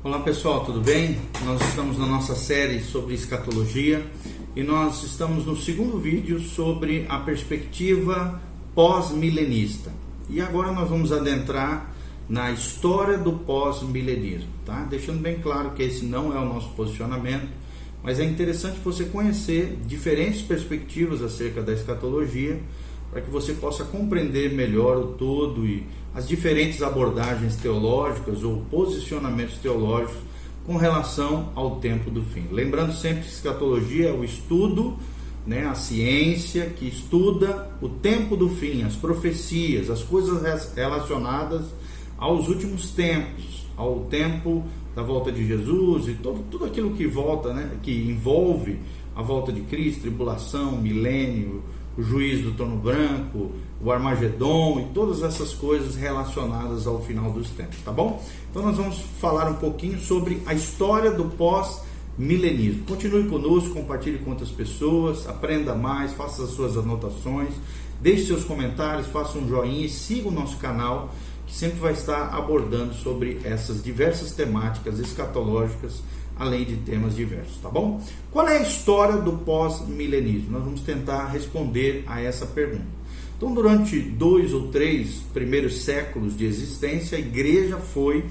Olá pessoal, tudo bem? Nós estamos na nossa série sobre escatologia e nós estamos no segundo vídeo sobre a perspectiva pós-milenista. E agora nós vamos adentrar na história do pós-milenismo, tá? Deixando bem claro que esse não é o nosso posicionamento, mas é interessante você conhecer diferentes perspectivas acerca da escatologia para que você possa compreender melhor o todo e as diferentes abordagens teológicas ou posicionamentos teológicos com relação ao tempo do fim. Lembrando sempre que escatologia é o estudo, né, a ciência que estuda o tempo do fim, as profecias, as coisas relacionadas aos últimos tempos, ao tempo da volta de Jesus e todo, tudo aquilo que volta, né, que envolve a volta de Cristo, tribulação, milênio, o juiz do trono branco, o Armagedon e todas essas coisas relacionadas ao final dos tempos, tá bom? Então nós vamos falar um pouquinho sobre a história do pós-milenismo. Continue conosco, compartilhe com outras pessoas, aprenda mais, faça as suas anotações, deixe seus comentários, faça um joinha e siga o nosso canal que sempre vai estar abordando sobre essas diversas temáticas escatológicas além de temas diversos, tá bom? Qual é a história do pós-milenismo? Nós vamos tentar responder a essa pergunta. Então, durante dois ou três primeiros séculos de existência, a igreja foi,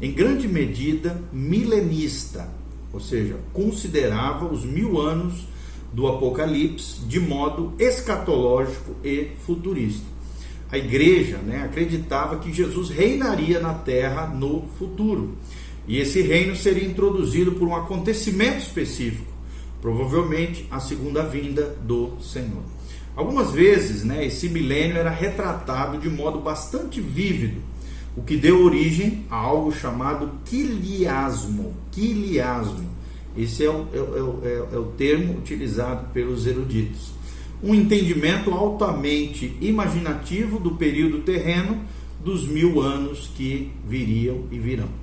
em grande medida, milenista, ou seja, considerava os mil anos do Apocalipse de modo escatológico e futurista. A igreja né, acreditava que Jesus reinaria na terra no futuro e esse reino seria introduzido por um acontecimento específico, provavelmente a segunda vinda do Senhor. Algumas vezes, né, esse milênio era retratado de modo bastante vívido, o que deu origem a algo chamado quiliasmo. Quiliasmo. Esse é o, é, é, é o termo utilizado pelos eruditos. Um entendimento altamente imaginativo do período terreno dos mil anos que viriam e virão.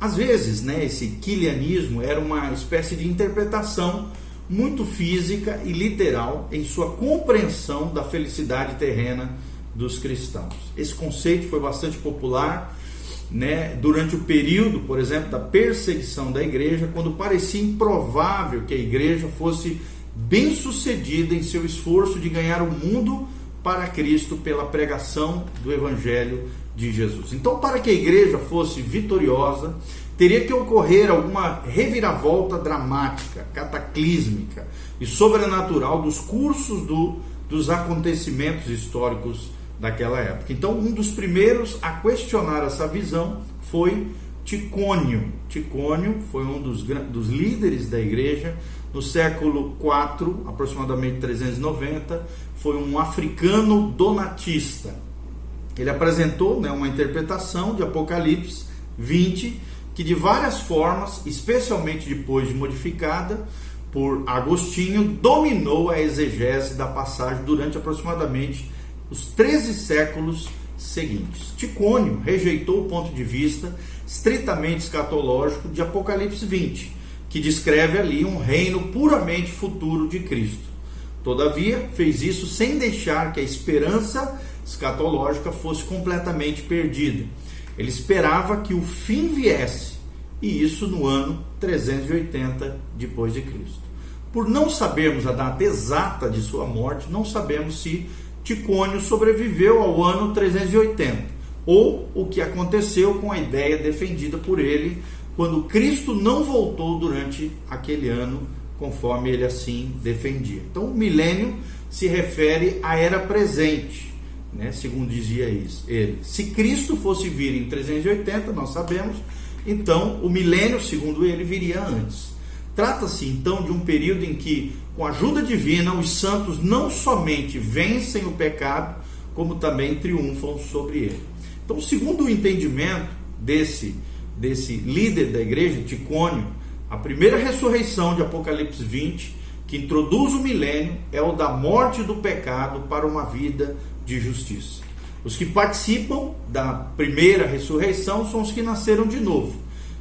Às vezes, né, esse quilianismo era uma espécie de interpretação muito física e literal em sua compreensão da felicidade terrena dos cristãos. Esse conceito foi bastante popular né, durante o período, por exemplo, da perseguição da igreja, quando parecia improvável que a igreja fosse bem sucedida em seu esforço de ganhar o mundo para Cristo pela pregação do Evangelho de Jesus. Então, para que a igreja fosse vitoriosa, teria que ocorrer alguma reviravolta dramática, cataclísmica e sobrenatural dos cursos do, dos acontecimentos históricos daquela época. Então, um dos primeiros a questionar essa visão foi Ticônio. Ticônio foi um dos, dos líderes da igreja no século IV, aproximadamente 390, foi um africano donatista ele apresentou né, uma interpretação de Apocalipse 20 que de várias formas, especialmente depois de modificada por Agostinho, dominou a exegese da passagem durante aproximadamente os 13 séculos seguintes. Ticônio rejeitou o ponto de vista estritamente escatológico de Apocalipse 20, que descreve ali um reino puramente futuro de Cristo. Todavia, fez isso sem deixar que a esperança escatológica fosse completamente perdida. Ele esperava que o fim viesse, e isso no ano 380 depois de Cristo. Por não sabermos a data exata de sua morte, não sabemos se Ticônio sobreviveu ao ano 380 ou o que aconteceu com a ideia defendida por ele quando Cristo não voltou durante aquele ano, conforme ele assim defendia. Então, o milênio se refere à era presente, né, segundo dizia ele. Se Cristo fosse vir em 380, nós sabemos, então o milênio, segundo ele, viria antes. Trata-se então de um período em que, com a ajuda divina, os santos não somente vencem o pecado, como também triunfam sobre ele. Então, segundo o entendimento desse, desse líder da igreja, Ticônio, a primeira ressurreição de Apocalipse 20, que introduz o milênio, é o da morte do pecado para uma vida de justiça. Os que participam da primeira ressurreição são os que nasceram de novo.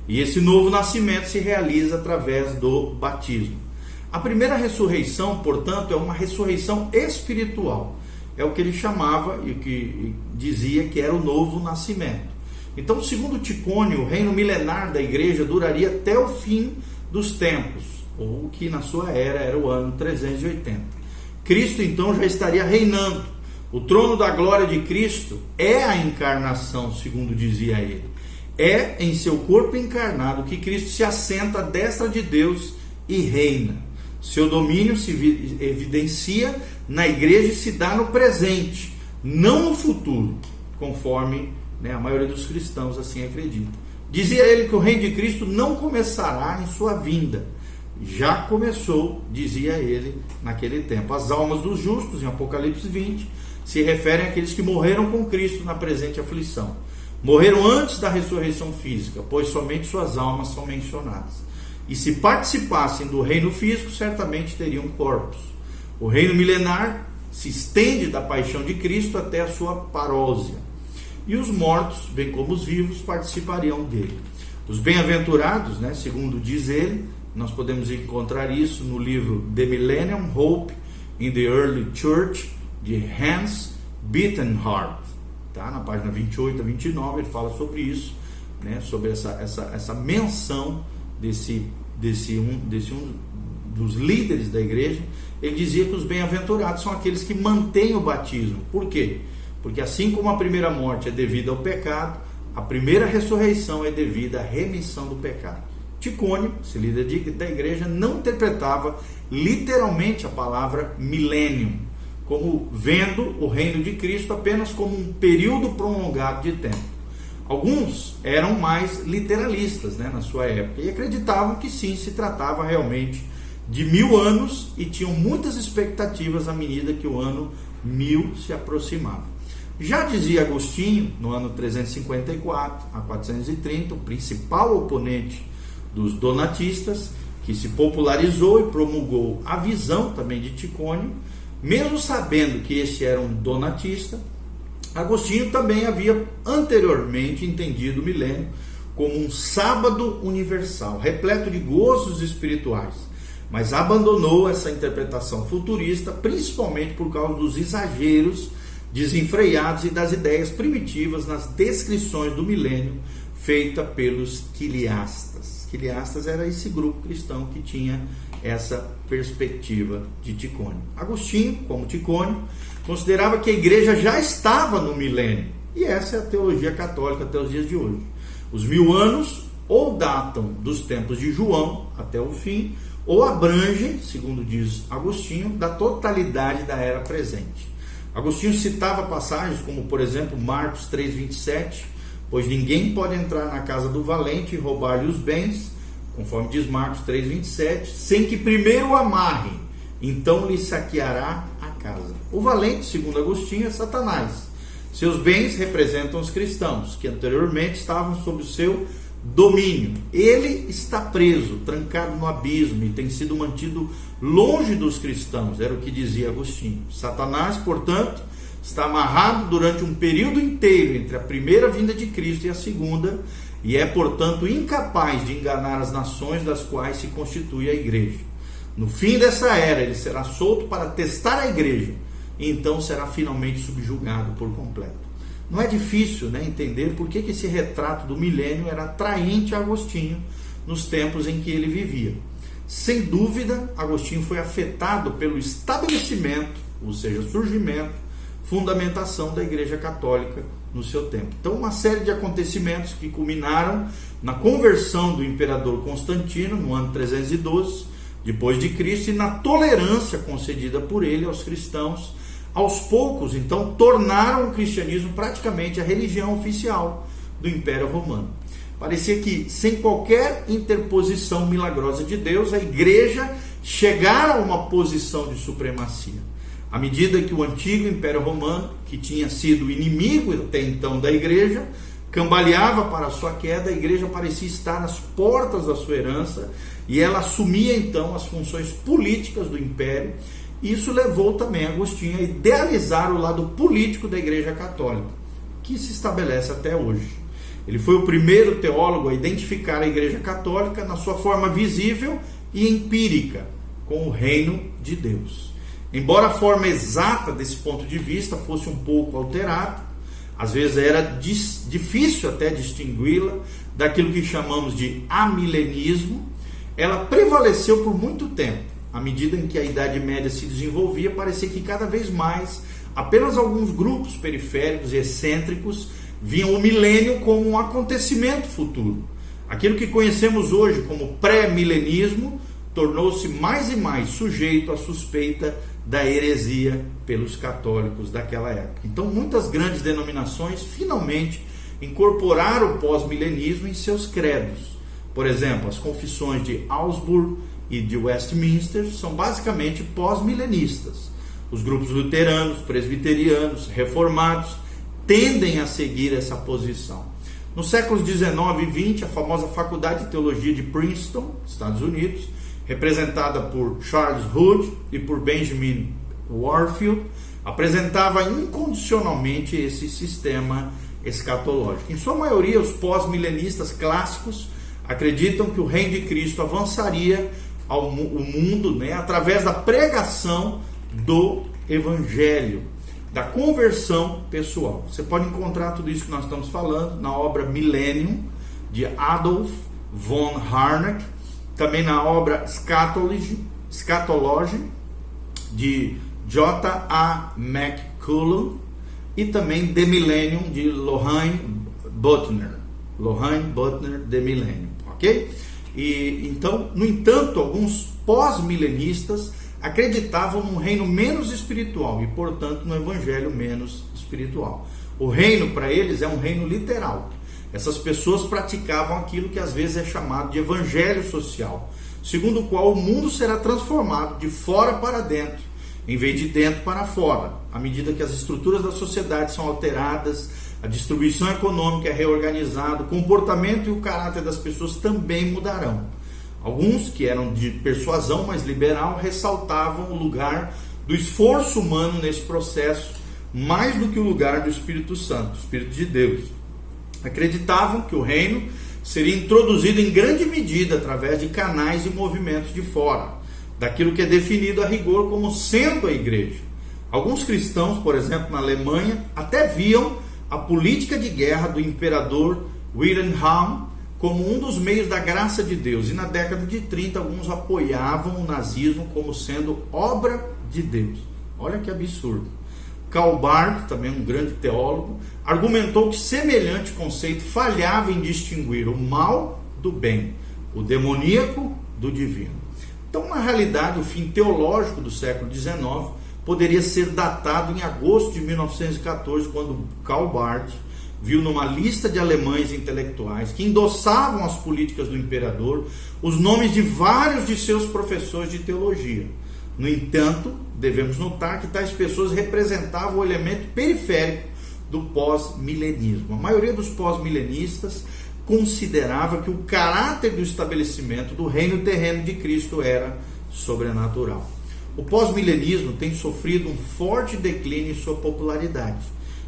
E esse novo nascimento se realiza através do batismo. A primeira ressurreição, portanto, é uma ressurreição espiritual. É o que ele chamava e que dizia que era o novo nascimento. Então, segundo Ticônio, o reino milenar da igreja duraria até o fim dos tempos, ou que na sua era era o ano 380. Cristo então já estaria reinando. O trono da glória de Cristo é a encarnação, segundo dizia ele. É em seu corpo encarnado que Cristo se assenta à destra de Deus e reina. Seu domínio se evidencia na igreja e se dá no presente, não no futuro, conforme né, a maioria dos cristãos assim acredita. Dizia ele que o reino de Cristo não começará em sua vinda. Já começou, dizia ele, naquele tempo. As almas dos justos, em Apocalipse 20, se referem àqueles que morreram com Cristo na presente aflição. Morreram antes da ressurreição física, pois somente suas almas são mencionadas. E se participassem do reino físico, certamente teriam corpos. O reino milenar se estende da paixão de Cristo até a sua parósia. E os mortos, bem como os vivos, participariam dele. Os bem-aventurados, né, segundo diz ele, nós podemos encontrar isso no livro The Millennium Hope in the Early Church, de Hans Bittenhardt. Tá? Na página 28 a 29 ele fala sobre isso, né? sobre essa, essa, essa menção desse, desse, um, desse um dos líderes da igreja. Ele dizia que os bem-aventurados são aqueles que mantêm o batismo. Por quê? Porque assim como a primeira morte é devida ao pecado, a primeira ressurreição é devida à remissão do pecado. Ticônio, esse líder da igreja, não interpretava literalmente a palavra milênio, como vendo o reino de Cristo apenas como um período prolongado de tempo. Alguns eram mais literalistas né, na sua época e acreditavam que sim, se tratava realmente de mil anos e tinham muitas expectativas à medida que o ano mil se aproximava. Já dizia Agostinho, no ano 354 a 430, o principal oponente dos donatistas, que se popularizou e promulgou a visão também de Ticônio, mesmo sabendo que este era um donatista, Agostinho também havia anteriormente entendido o milênio como um sábado universal, repleto de gozos espirituais, mas abandonou essa interpretação futurista, principalmente por causa dos exageros desenfreados e das ideias primitivas nas descrições do milênio feita pelos quiliastas. Quiliastas era esse grupo cristão que tinha essa perspectiva de Ticônio. Agostinho, como Ticônio, considerava que a igreja já estava no milênio. E essa é a teologia católica até os dias de hoje. Os mil anos ou datam dos tempos de João até o fim, ou abrangem, segundo diz Agostinho, da totalidade da era presente. Agostinho citava passagens como, por exemplo, Marcos 3:27, pois ninguém pode entrar na casa do valente e roubar-lhe os bens, conforme diz Marcos 3:27, sem que primeiro o amarre, então lhe saqueará a casa. O valente, segundo Agostinho, é Satanás. Seus bens representam os cristãos, que anteriormente estavam sob o seu domínio. Ele está preso, trancado no abismo e tem sido mantido longe dos cristãos, era o que dizia Agostinho. Satanás, portanto, está amarrado durante um período inteiro entre a primeira vinda de Cristo e a segunda, e é, portanto, incapaz de enganar as nações das quais se constitui a igreja. No fim dessa era, ele será solto para testar a igreja, e então será finalmente subjugado por completo. Não é difícil né, entender por que, que esse retrato do milênio era atraente a Agostinho nos tempos em que ele vivia. Sem dúvida, Agostinho foi afetado pelo estabelecimento, ou seja, surgimento, fundamentação da Igreja Católica no seu tempo. Então, uma série de acontecimentos que culminaram na conversão do imperador Constantino no ano 312 depois de Cristo e na tolerância concedida por ele aos cristãos aos poucos, então, tornaram o cristianismo praticamente a religião oficial do Império Romano. Parecia que, sem qualquer interposição milagrosa de Deus, a igreja chegara a uma posição de supremacia. À medida que o antigo Império Romano, que tinha sido inimigo até então da igreja, cambaleava para a sua queda, a igreja parecia estar às portas da sua herança e ela assumia então as funções políticas do império isso levou também Agostinho a idealizar o lado político da Igreja Católica, que se estabelece até hoje. Ele foi o primeiro teólogo a identificar a Igreja Católica na sua forma visível e empírica com o reino de Deus. Embora a forma exata desse ponto de vista fosse um pouco alterada, Às vezes era difícil até distingui-la daquilo que chamamos de amilenismo. Ela prevaleceu por muito tempo. À medida em que a Idade Média se desenvolvia, parecia que cada vez mais apenas alguns grupos periféricos e excêntricos viam o milênio como um acontecimento futuro. Aquilo que conhecemos hoje como pré-milenismo tornou-se mais e mais sujeito à suspeita da heresia pelos católicos daquela época. Então, muitas grandes denominações finalmente incorporaram o pós-milenismo em seus credos. Por exemplo, as confissões de Augsburg e de Westminster são basicamente pós-milenistas. Os grupos luteranos, presbiterianos, reformados tendem a seguir essa posição. Nos séculos 19 e 20, a famosa Faculdade de Teologia de Princeton, Estados Unidos, representada por Charles Hood e por Benjamin Warfield, apresentava incondicionalmente esse sistema escatológico. Em sua maioria, os pós-milenistas clássicos acreditam que o reino de Cristo avançaria ao mundo né, através da pregação do evangelho, da conversão pessoal. Você pode encontrar tudo isso que nós estamos falando na obra Millennium de Adolf von Harnack, também na obra Scatology, de J. A. McCullough e também The Millennium de Lorraine Butner. Lorraine Butner The Millennium, ok? E então, no entanto, alguns pós-milenistas acreditavam num reino menos espiritual e, portanto, no evangelho menos espiritual. O reino para eles é um reino literal, essas pessoas praticavam aquilo que às vezes é chamado de evangelho social, segundo o qual o mundo será transformado de fora para dentro, em vez de dentro para fora, à medida que as estruturas da sociedade são alteradas, a distribuição econômica é reorganizada, o comportamento e o caráter das pessoas também mudarão. Alguns que eram de persuasão mais liberal ressaltavam o lugar do esforço humano nesse processo mais do que o lugar do Espírito Santo, Espírito de Deus acreditavam que o reino seria introduzido em grande medida através de canais e movimentos de fora, daquilo que é definido a rigor como sendo a igreja. Alguns cristãos, por exemplo, na Alemanha, até viam a política de guerra do imperador Wilhelm como um dos meios da graça de Deus. E na década de 30, alguns apoiavam o nazismo como sendo obra de Deus. Olha que absurdo. Karl Barth, também um grande teólogo, argumentou que semelhante conceito falhava em distinguir o mal do bem, o demoníaco do divino. Então, na realidade, o fim teológico do século XIX poderia ser datado em agosto de 1914, quando Karl Barth viu numa lista de alemães intelectuais que endossavam as políticas do imperador os nomes de vários de seus professores de teologia. No entanto, devemos notar que tais pessoas representavam o elemento periférico do pós-milenismo. A maioria dos pós-milenistas considerava que o caráter do estabelecimento do reino terreno de Cristo era sobrenatural. O pós-milenismo tem sofrido um forte declínio em sua popularidade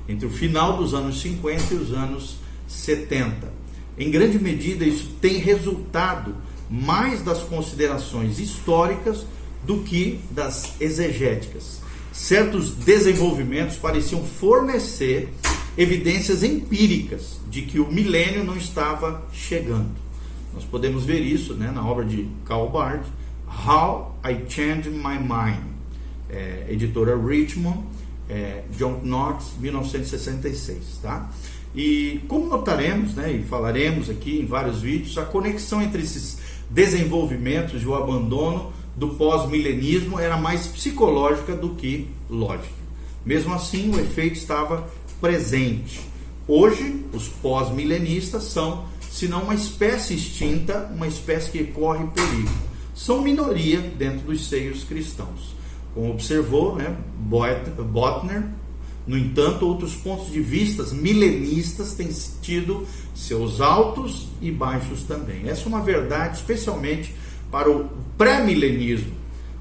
entre o final dos anos 50 e os anos 70. Em grande medida, isso tem resultado mais das considerações históricas do que das exegéticas. Certos desenvolvimentos pareciam fornecer evidências empíricas de que o milênio não estava chegando. Nós podemos ver isso né, na obra de Karl Barth, How I Changed My Mind, é, editora Richmond, é, John Knox, 1966. Tá? E como notaremos, né, e falaremos aqui em vários vídeos, a conexão entre esses desenvolvimentos e o abandono do pós-milenismo era mais psicológica do que lógica. Mesmo assim, o efeito estava presente. Hoje, os pós-milenistas são, se não uma espécie extinta, uma espécie que corre perigo. São minoria dentro dos seios cristãos. Como observou né, Botner, no entanto, outros pontos de vista milenistas têm tido seus altos e baixos também. Essa é uma verdade, especialmente para o pré-milenismo.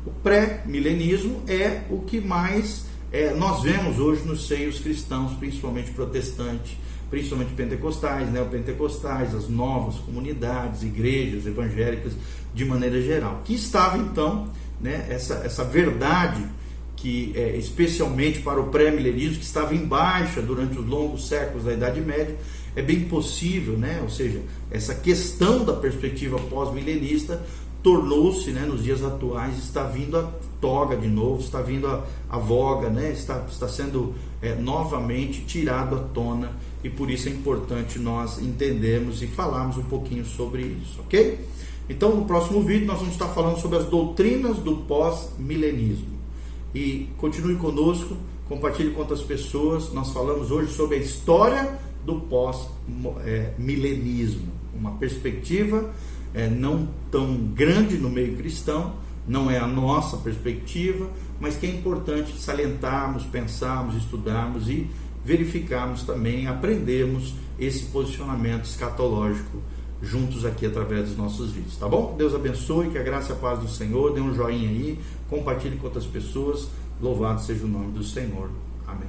O pré-milenismo é o que mais é, nós vemos hoje nos seios cristãos, principalmente protestantes, principalmente pentecostais, neopentecostais, as novas comunidades, igrejas evangélicas de maneira geral, que estava então né, essa, essa verdade que é, especialmente para o pré-milenismo, que estava em baixa durante os longos séculos da Idade Média, é bem possível, né? ou seja, essa questão da perspectiva pós-milenista tornou-se, né, nos dias atuais, está vindo a toga de novo, está vindo a, a voga, né, está, está sendo é, novamente tirado à tona e por isso é importante nós entendermos e falarmos um pouquinho sobre isso, ok? Então, no próximo vídeo, nós vamos estar falando sobre as doutrinas do pós-milenismo. E continue conosco, compartilhe com outras pessoas. Nós falamos hoje sobre a história do pós-milenismo, uma perspectiva é, não tão grande no meio cristão, não é a nossa perspectiva, mas que é importante salientarmos, pensarmos, estudarmos e verificarmos também, aprendermos esse posicionamento escatológico juntos aqui através dos nossos vídeos, tá bom? Deus abençoe, que a graça e a paz do Senhor, dê um joinha aí, compartilhe com outras pessoas, louvado seja o nome do Senhor. Amém.